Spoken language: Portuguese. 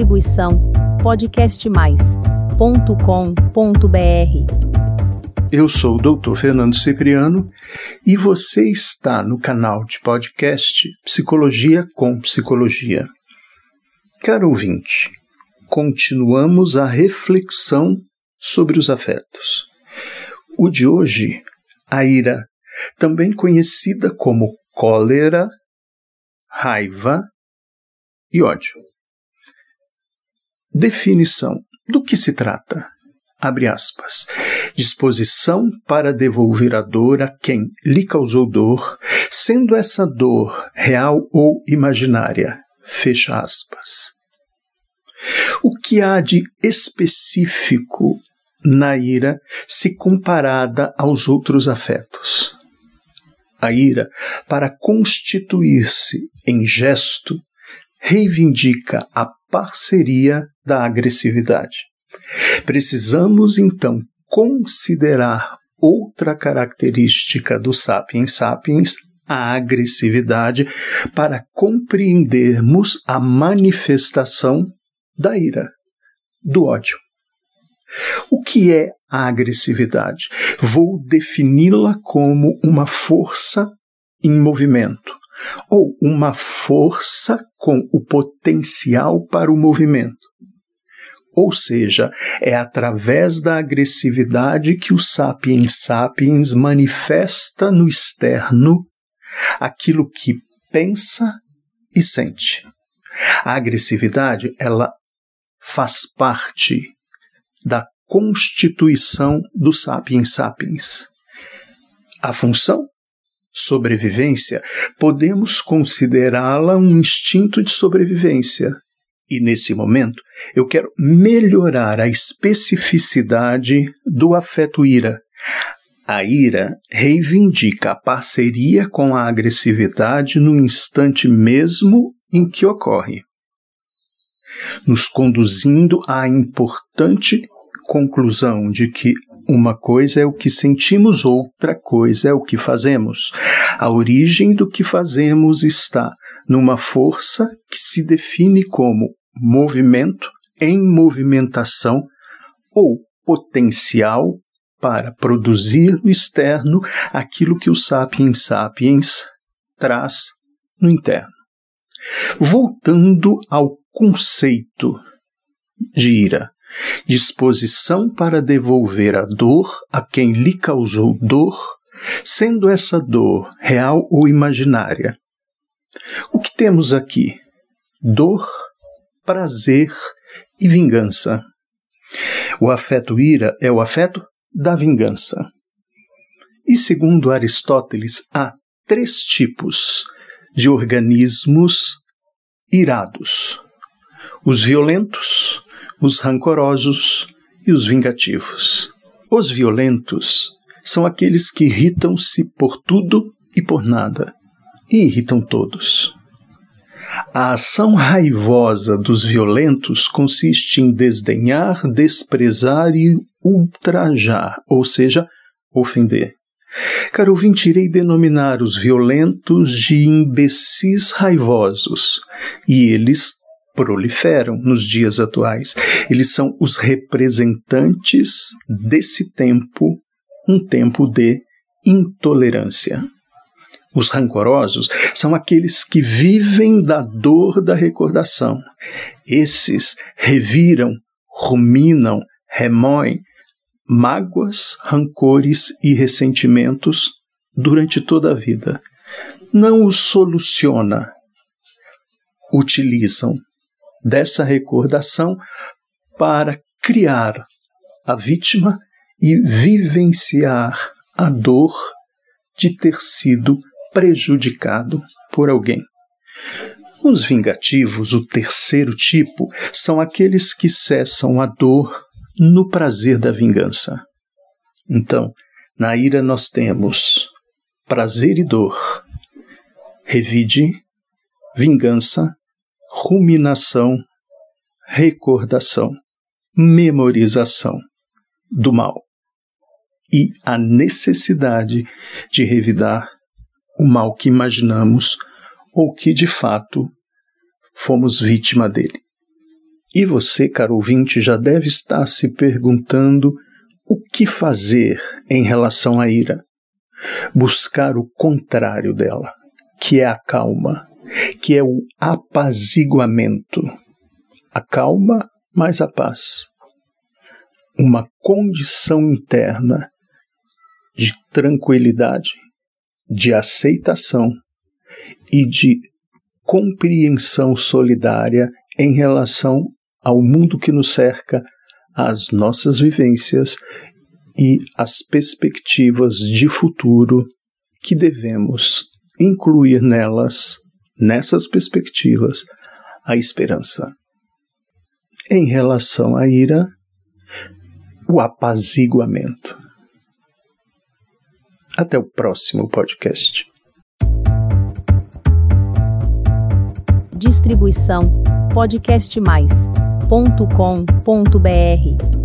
Distribuição podcastmais.com.br. Eu sou o Dr. Fernando Cipriano e você está no canal de podcast Psicologia com Psicologia. Caro ouvinte, continuamos a reflexão sobre os afetos. O de hoje, a ira, também conhecida como cólera, raiva e ódio. Definição: do que se trata? Abre aspas. Disposição para devolver a dor a quem lhe causou dor, sendo essa dor real ou imaginária. Fecha aspas. O que há de específico na ira se comparada aos outros afetos? A ira, para constituir-se em gesto, reivindica a parceria da agressividade. Precisamos, então, considerar outra característica do Sapiens Sapiens, a agressividade, para compreendermos a manifestação da ira, do ódio. O que é a agressividade? Vou defini-la como uma força em movimento, ou uma força com o potencial para o movimento. Ou seja, é através da agressividade que o sapiens sapiens manifesta no externo aquilo que pensa e sente. A agressividade, ela faz parte da constituição do sapiens sapiens. A função sobrevivência, podemos considerá-la um instinto de sobrevivência. E nesse momento, eu quero melhorar a especificidade do afeto ira. A ira reivindica a parceria com a agressividade no instante mesmo em que ocorre, nos conduzindo à importante conclusão de que uma coisa é o que sentimos, outra coisa é o que fazemos. A origem do que fazemos está numa força que se define como movimento em movimentação ou potencial para produzir no externo aquilo que o sapiens sapiens traz no interno. Voltando ao conceito de ira disposição para devolver a dor a quem lhe causou dor, sendo essa dor real ou imaginária. O que temos aqui? Dor, prazer e vingança. O afeto ira é o afeto da vingança. E segundo Aristóteles, há três tipos de organismos irados: os violentos, os rancorosos e os vingativos. Os violentos são aqueles que irritam-se por tudo e por nada, e irritam todos. A ação raivosa dos violentos consiste em desdenhar, desprezar e ultrajar, ou seja, ofender. Caro ouvinte, irei denominar os violentos de imbecis raivosos, e eles proliferam nos dias atuais. Eles são os representantes desse tempo, um tempo de intolerância. Os rancorosos são aqueles que vivem da dor da recordação. Esses reviram, ruminam, remoem mágoas, rancores e ressentimentos durante toda a vida. Não os soluciona, utilizam dessa recordação para criar a vítima e vivenciar a dor de ter sido prejudicado por alguém. Os vingativos, o terceiro tipo, são aqueles que cessam a dor no prazer da vingança. Então, na ira nós temos prazer e dor, revide, vingança ruminação, recordação, memorização do mal e a necessidade de revidar o mal que imaginamos ou que de fato fomos vítima dele. E você, caro ouvinte, já deve estar se perguntando o que fazer em relação à ira. Buscar o contrário dela, que é a calma, que é o apaziguamento. A calma mais a paz. Uma condição interna de tranquilidade, de aceitação e de compreensão solidária em relação ao mundo que nos cerca, às nossas vivências e às perspectivas de futuro que devemos incluir nelas, nessas perspectivas, a esperança. Em relação à ira, o apaziguamento. Até o próximo podcast. Distribuição podcastmais.com.br